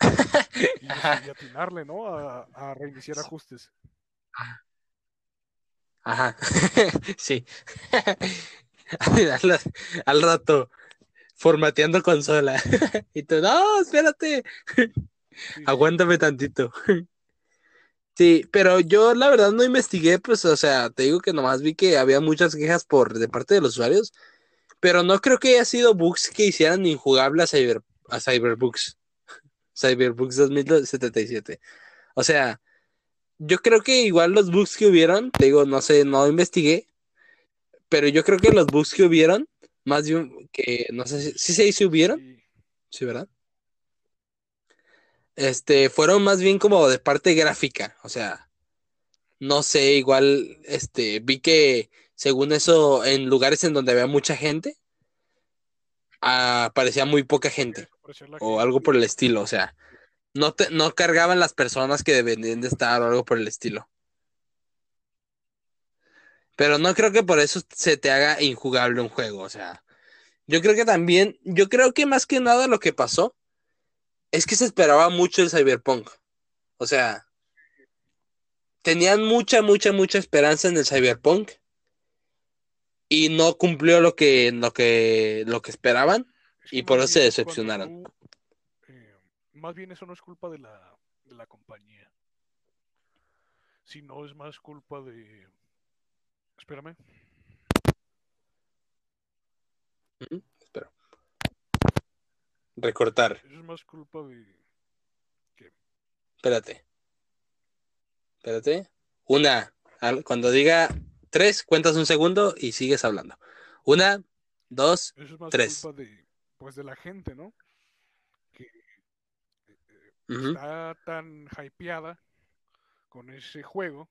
Y, y atinarle, ¿no? A, a reiniciar ajustes. Ajá, sí. al, al rato, formateando consola. y tú, no, espérate. Sí. Aguántame tantito. Sí, pero yo la verdad no investigué, pues, o sea, te digo que nomás vi que había muchas quejas por de parte de los usuarios, pero no creo que haya sido bugs que hicieran injugable a Cyber a Cyberbugs. Cyberbugs 2077. O sea, yo creo que igual los bugs que hubieron, te digo, no sé, no investigué, pero yo creo que los bugs que hubieron, más de un, que no sé si, si se dice hubieron, Sí. Sí, ¿verdad? Este, fueron más bien como de parte gráfica, o sea, no sé, igual, este, vi que según eso, en lugares en donde había mucha gente, aparecía muy poca gente o algo por el estilo, o sea, no, te, no cargaban las personas que deberían de estar o algo por el estilo. Pero no creo que por eso se te haga injugable un juego, o sea, yo creo que también, yo creo que más que nada lo que pasó es que se esperaba mucho el Cyberpunk, o sea, tenían mucha, mucha, mucha esperanza en el Cyberpunk y no cumplió lo que, lo que, lo que esperaban. Es que y por eso se decepcionaron. tú, eh, más bien eso no es culpa de la, de la compañía. Sino es más culpa de... Espérame. Recortar. Eso es más culpa de... Espérate. Espérate. Una. Cuando diga tres, cuentas un segundo y sigues hablando. Una, dos, Eso es más Tres. culpa de... Pues de la gente, ¿no? Que eh, ujú, está tan hypeada con ese juego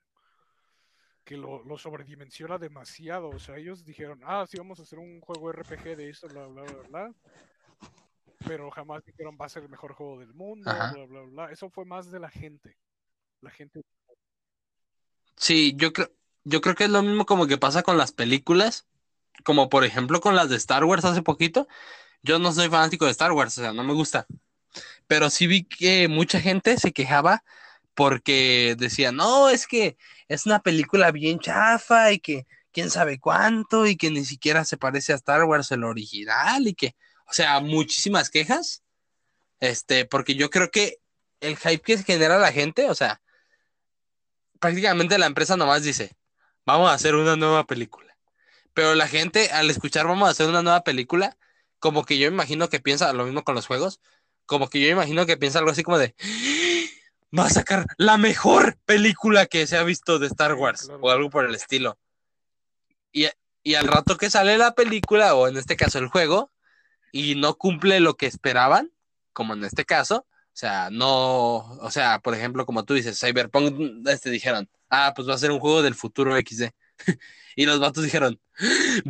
que lo, lo sobredimensiona demasiado. O sea, ellos dijeron, ah, sí, vamos a hacer un juego RPG de esto, bla, bla, bla, bla. Pero jamás dijeron, va a ser el mejor juego del mundo, Ajá. bla, bla, bla. Eso fue más de la gente. La gente. Sí, yo creo, yo creo que es lo mismo como que pasa con las películas, como por ejemplo con las de Star Wars hace poquito. Yo no soy fanático de Star Wars, o sea, no me gusta. Pero sí vi que mucha gente se quejaba porque decía, no, es que es una película bien chafa y que quién sabe cuánto y que ni siquiera se parece a Star Wars el original y que, o sea, muchísimas quejas. Este, porque yo creo que el hype que genera la gente, o sea, prácticamente la empresa nomás dice, vamos a hacer una nueva película. Pero la gente al escuchar vamos a hacer una nueva película, como que yo imagino que piensa lo mismo con los juegos, como que yo imagino que piensa algo así como de, va a sacar la mejor película que se ha visto de Star Wars claro. o algo por el estilo. Y, y al rato que sale la película, o en este caso el juego, y no cumple lo que esperaban, como en este caso, o sea, no, o sea, por ejemplo, como tú dices, Cyberpunk, este dijeron, ah, pues va a ser un juego del futuro XD. y los vatos dijeron,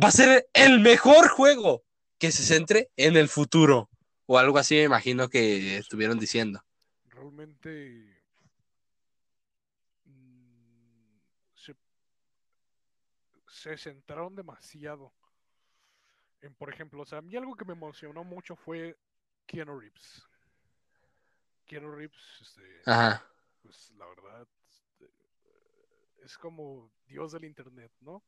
va a ser el mejor juego que se centre en el futuro. O algo así me imagino que estuvieron diciendo. realmente mm, se centraron demasiado en, por ejemplo, o sea, a mí algo que me emocionó mucho fue Keanu Reeves. Keanu Reeves, este, Ajá. pues la verdad, este, es como Dios del Internet, ¿no?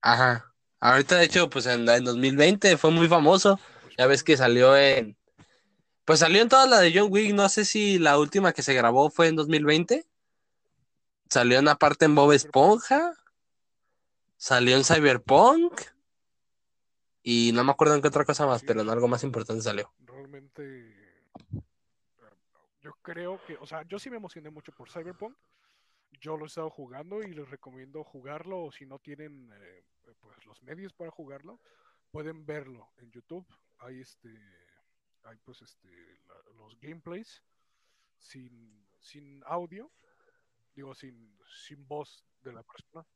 Ajá. Ahorita, de hecho, pues en, en 2020 fue muy famoso. Pues, Ya ves que salió en. Pues salió en todas las de John Wick. No sé si la última que se grabó fue en 2020. Salió una parte en Bob Esponja. Salió en Cyberpunk. Y no me acuerdo en qué otra cosa más, pero en algo más importante salió. realmente yo creo que, o sea, yo sí me emocioné mucho por Cyberpunk. Yo lo he estado jugando y les recomiendo jugarlo o si no tienen eh, pues los medios para jugarlo, pueden verlo en YouTube. Hay este hay pues este los gameplays sin sin audio, digo sin sin voz de la persona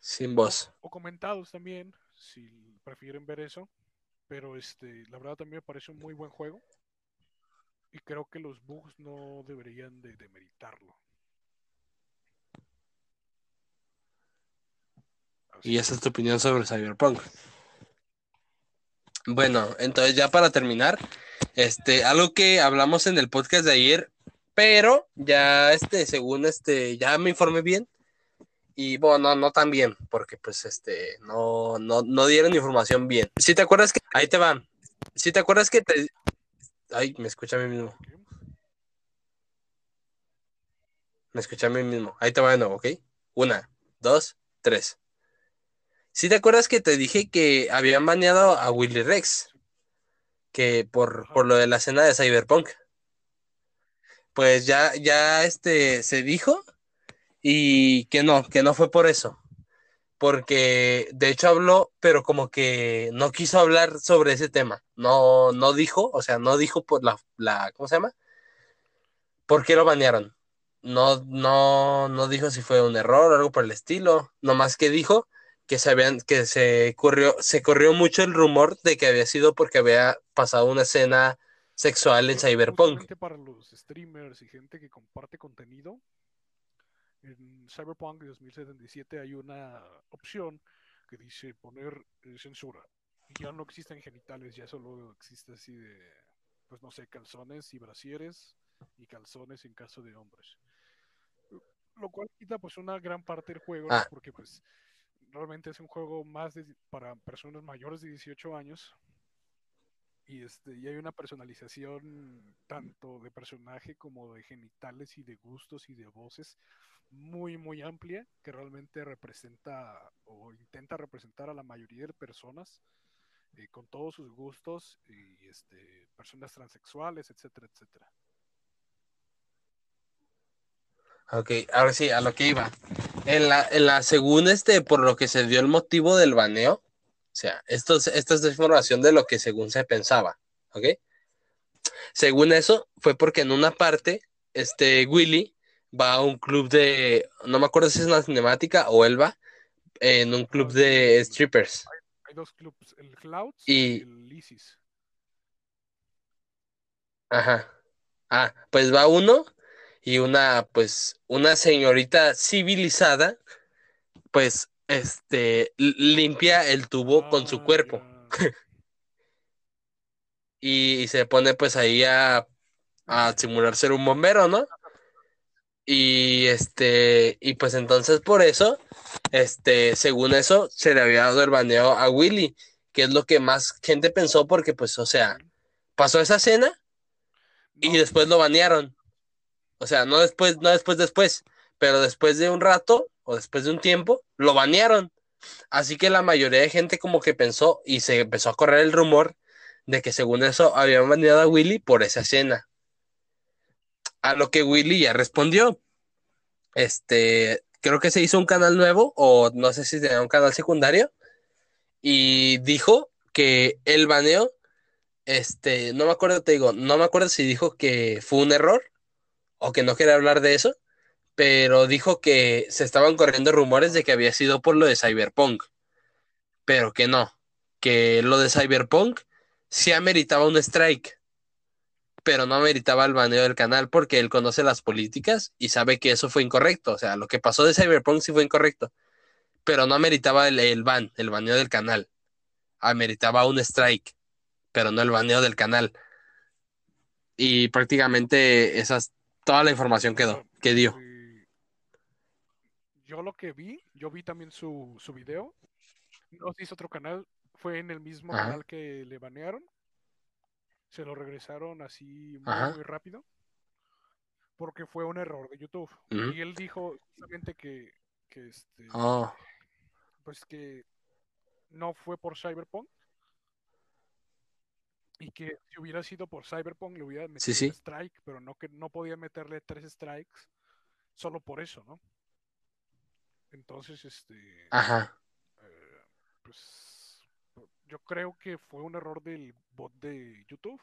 Sin voz. o comentados también, si prefieren ver eso. Pero este, la verdad también me parece un muy buen juego. Y creo que los bugs no deberían de demeritarlo. Así Y esa es tu opinión sobre Cyberpunk. Bueno, entonces ya para terminar, este, algo que hablamos en el podcast de ayer, pero ya este, según este, ya me informé bien. Y bueno, no, no tan bien, porque pues este, no, no, no dieron información bien. Si te acuerdas que, ahí te van. Si te acuerdas que te, ay, me escucha a mí mismo, me escucha a mí mismo. Ahí te va de nuevo, ¿ok? Una, dos, tres. Si te acuerdas que te dije que habían baneado a Willy Rex, que por, por lo de la escena de Cyberpunk. Pues ya, ya este se dijo y que no, que no fue por eso. Porque de hecho habló, pero como que no quiso hablar sobre ese tema. No, no dijo, o sea, no dijo por la, la, ¿cómo se llama? ¿Por qué lo banearon? no, no, no dijo si fue un error o algo por el estilo. Nomás que dijo que se habían, que se corrió, se corrió mucho el rumor de que había sido porque había pasado una escena sexual en Cyberpunk. para los streamers y gente que comparte contenido, en Cyberpunk 2077 hay una opción que dice poner eh, censura. Y ya no existen genitales, ya solo existe así de, pues no sé, calzones y brasieres y calzones en caso de hombres. Lo cual quita pues una gran parte del juego, ¿no? Ah. porque pues realmente es un juego más de, para personas mayores de 18 años y este y hay una personalización tanto de personaje como de genitales y de gustos y de voces muy muy amplia que realmente representa o intenta representar a la mayoría de personas eh, con todos sus gustos y este personas transexuales etcétera etcétera Ok, ahora sí, a lo que iba. En la, en la según este, por lo que se dio el motivo del baneo, o sea, esto, es- esta es información de lo que según se pensaba, ¿ok? Según eso, fue porque en una parte, este Willy va a un club de, no me acuerdo si es una cinemática o él va, en un club de strippers. hay dos clubs el Clouds Y- y el Isis Ajá. Ah, pues va uno y una, pues, una señorita civilizada, pues, este, limpia el tubo con su Ah, cuerpo ya. y, se pone pues ahí a, a simular ser un bombero, ¿no? Y este, y pues entonces por eso, este, según eso, se le había dado el baneo a Willy, que es lo que más gente pensó porque pues, o sea, pasó esa escena y después lo banearon. O sea, no después, no después, después, pero después de un rato o después de un tiempo, lo banearon. Así que la mayoría de gente como que pensó y se empezó a correr el rumor de que según eso habían baneado a Willy por esa escena. A lo que Willy ya respondió. Este, creo que se hizo un canal nuevo o no sé si tenía un canal secundario y dijo que el baneo, este, no me acuerdo, te digo, no me acuerdo si dijo que fue un error o que no quería hablar de eso, pero dijo que se estaban corriendo rumores de que había sido por lo de Cyberpunk, pero que no, que lo de Cyberpunk sí ameritaba un strike, pero no ameritaba el baneo del canal porque él conoce las políticas y sabe que eso fue incorrecto, o sea, lo que pasó de Cyberpunk sí fue incorrecto, pero no ameritaba el, el ban, el baneo del canal, ameritaba un strike, pero no el baneo del canal. Y prácticamente esas, toda la información quedó, que dio. eh, yo lo que vi, yo vi también su, su video. No se hizo otro canal, fue en el mismo Ajá. canal que le banearon. Se lo regresaron así muy, muy rápido. Porque fue un error de YouTube. Y él dijo justamente que, que este, Oh, pues que no fue por Cyberpunk. Y que si hubiera sido por Cyberpunk le hubiera metido sí. un strike, pero no que no podía meterle tres strikes solo por eso, ¿no? Entonces, este, ajá. eh, pues yo creo que fue un error del bot de YouTube,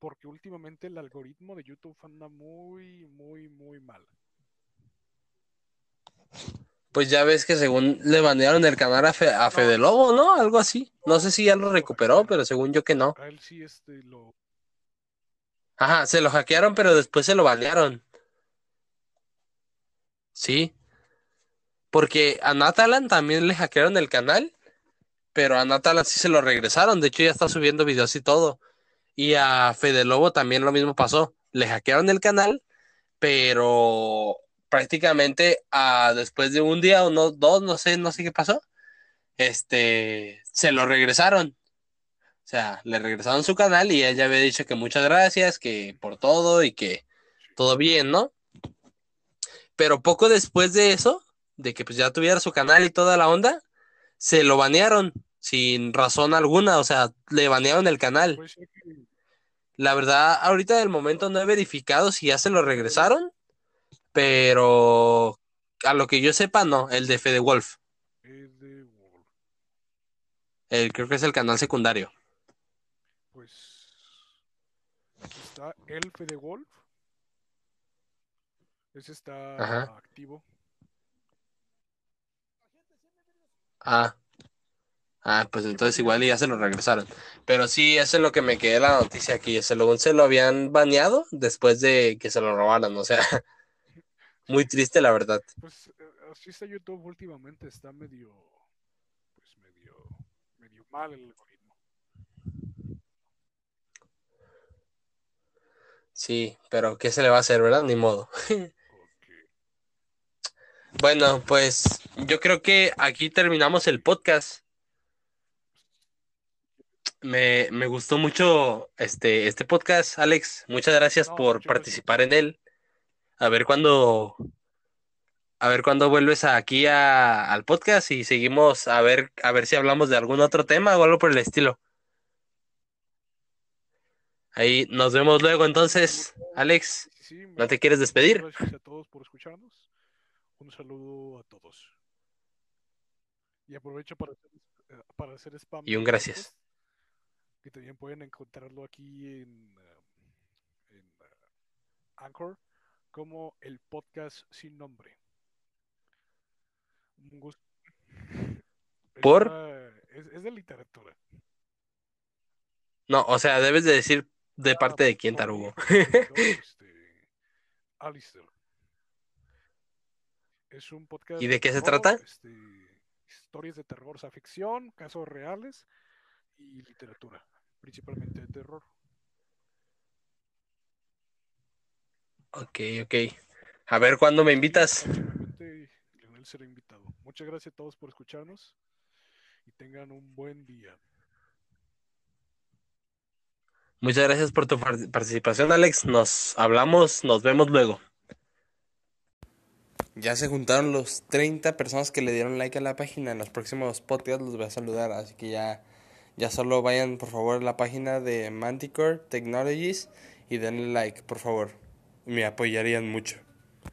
porque últimamente el algoritmo de YouTube anda muy, muy, muy mal. Pues ya ves que según le banearon el canal a, Fe- a Fede Lobo, ¿no? Algo así. No sé si ya lo recuperó, pero según yo que no. A él sí este lo Ajá, se lo hackearon, pero después se lo banearon. Sí. Porque a Natalan también le hackearon el canal, pero a Natalan sí se lo regresaron. De hecho, ya está subiendo videos y todo. Y a Fede Lobo también lo mismo pasó. Le hackearon el canal, pero prácticamente ah, después de un día o no, dos, no sé, no sé qué pasó, este, se lo regresaron. O sea, le regresaron su canal y ella había dicho que muchas gracias, que por todo y que todo bien, ¿no? Pero poco después de eso, de que pues ya tuviera su canal y toda la onda, se lo banearon sin razón alguna, o sea, le banearon el canal. que La verdad, ahorita del momento no he verificado si ya se lo regresaron, pero a lo que yo sepa, no, el de Fede Wolf, es de Wolf. el, creo que es el canal secundario. Pues aquí está Elfe de Wolf. Ese está Ajá. activo. Ah. Ah, pues entonces igual ya se lo regresaron. Pero sí, eso es lo que me quedé la noticia aquí. Según se lo habían baneado después de que se lo robaran. O sea, muy triste la verdad. Pues eh, así está YouTube últimamente, está medio, pues medio, medio mal el algoritmo. Sí, pero ¿qué se le va a hacer, verdad? Ni modo. Bueno, pues yo creo que aquí terminamos el podcast. Me, me gustó mucho este, este podcast, Alex. Muchas gracias No, por gracias. participar en él. A ver cuándo, a ver cuándo vuelves aquí a- al podcast y seguimos a ver, a ver si hablamos de algún otro tema o algo por el estilo. Ahí nos vemos luego entonces, Alex. ¿No te quieres despedir? Gracias a todos por escucharnos. Un saludo a todos. Y aprovecho para hacer, eh, para hacer spam. Y un gracias. Que también pueden encontrarlo aquí en, eh, en eh, Anchor como el podcast sin nombre. Un gusto. ¿Por? Es, es de literatura. No, o sea, debes de decir de Ah, parte de quién, por mi Tarugo. este, Alistair. Es un podcast ¿Y de qué se terror, trata? este, historias de terror, o sea, ficción, casos reales y literatura, principalmente de terror. Ok, ok. A ver cuándo me invitas. Leonel será invitado. Muchas gracias a todos por escucharnos y tengan un buen día. Muchas gracias por tu par- participación, Alex. Nos hablamos, nos vemos luego. Ya se juntaron los 30 personas que le dieron like a la página. En los próximos podcasts los voy a saludar. Así que ya, ya solo vayan por favor a la página de Manticore Technologies y denle like, por favor. Me apoyarían mucho.